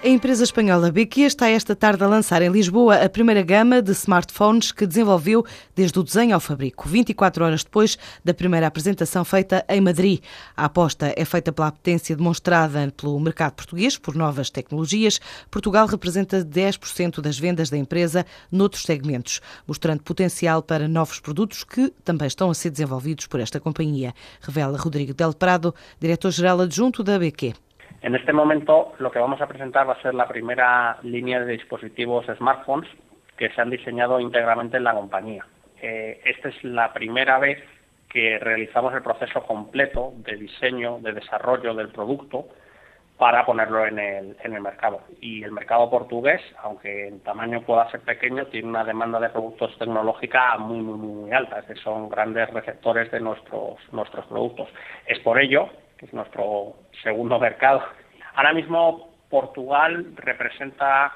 A empresa espanhola BQ está esta tarde a lançar em Lisboa a primeira gama de smartphones que desenvolveu desde o desenho ao fabrico, 24 horas depois da primeira apresentação feita em Madrid. A aposta é feita pela potência demonstrada pelo mercado português por novas tecnologias. Portugal representa 10% das vendas da empresa noutros segmentos, mostrando potencial para novos produtos que também estão a ser desenvolvidos por esta companhia, revela Rodrigo Del Prado, diretor-geral adjunto da BQ. En este momento lo que vamos a presentar va a ser la primera línea de dispositivos smartphones que se han diseñado íntegramente en la compañía. Eh, esta es la primera vez que realizamos el proceso completo de diseño, de desarrollo del producto para ponerlo en el, mercado. Y el mercado portugués, aunque en tamaño pueda ser pequeño, tiene una demanda de productos tecnológica muy, muy, muy alta, que son grandes receptores de nuestros, nuestros productos. Es por ello que es nuestro segundo mercado. Ahora mismo Portugal representa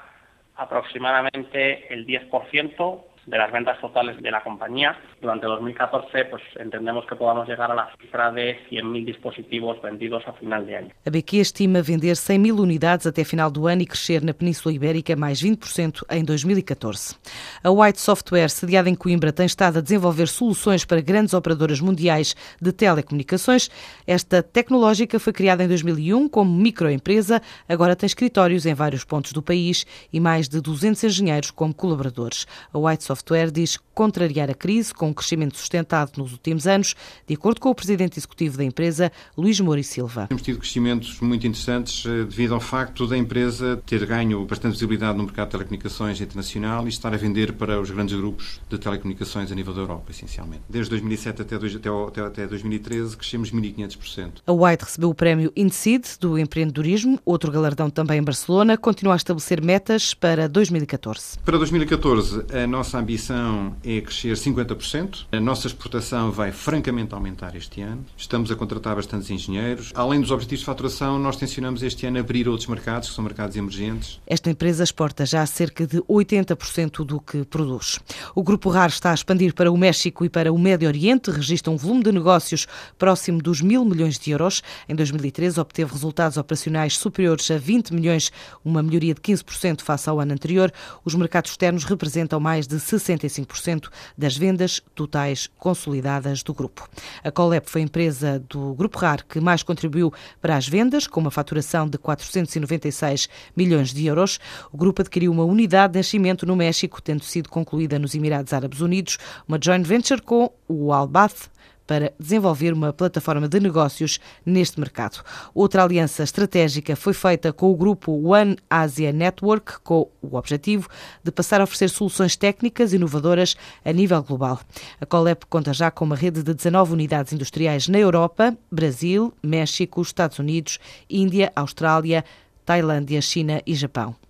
aproximadamente el 10% de las ventas totales de la compañía. Durante 2014, pues entendemos que podamos llegar a la cifra de 100.000 dispositivos vendidos a final de año. A BQ estima vender 100.000 unidades até final do ano e crescer na Península Ibérica mais 20% em 2014. A White Software, sediada em Coimbra, tem estado a desenvolver soluções para grandes operadoras mundiais de telecomunicações. Esta tecnológica foi criada em 2001 como microempresa, agora tem escritórios em vários pontos do país e mais de 200 engenheiros como colaboradores. A White Software diz contrariar a crise com um crescimento sustentado nos últimos anos, de acordo com o presidente executivo da empresa, Luís Moura Silva. Temos tido crescimentos muito interessantes eh, devido ao facto da empresa ter ganho bastante visibilidade no mercado de telecomunicações internacional e estar a vender para os grandes grupos de telecomunicações a nível da Europa, essencialmente. Desde 2007 até, até, até 2013 crescemos 1.500%. A White recebeu o prémio INSEED do empreendedorismo, outro galardão também em Barcelona, continua a estabelecer metas para 2014. Para 2014, a nossa ambição é crescer 50%. A nossa exportação vai francamente aumentar este ano. Estamos a contratar bastantes engenheiros. Além dos objetivos de faturação, nós tencionamos este ano abrir outros mercados, que são mercados emergentes. Esta empresa exporta já cerca de 80% do que produz. O Grupo RAR está a expandir para o México e para o Médio Oriente, registra um volume de negócios próximo dos mil milhões de euros. Em 2013 obteve resultados operacionais superiores a 20 milhões, uma melhoria de 15% face ao ano anterior. Os mercados externos representam mais de 65% das vendas totais consolidadas do grupo. A Colep foi a empresa do Grupo RAR que mais contribuiu para as vendas, com uma faturação de 496 milhões de euros. O grupo adquiriu uma unidade de nascimento no México, tendo sido concluída nos Emirados Árabes Unidos, uma joint venture com o Albath para desenvolver uma plataforma de negócios neste mercado. Outra aliança estratégica foi feita com o grupo One Asia Network, com o objetivo de passar a oferecer soluções técnicas inovadoras a nível global. A Colep conta já com uma rede de 19 unidades industriais na Europa, Brasil, México, Estados Unidos, Índia, Austrália, Tailândia, China e Japão.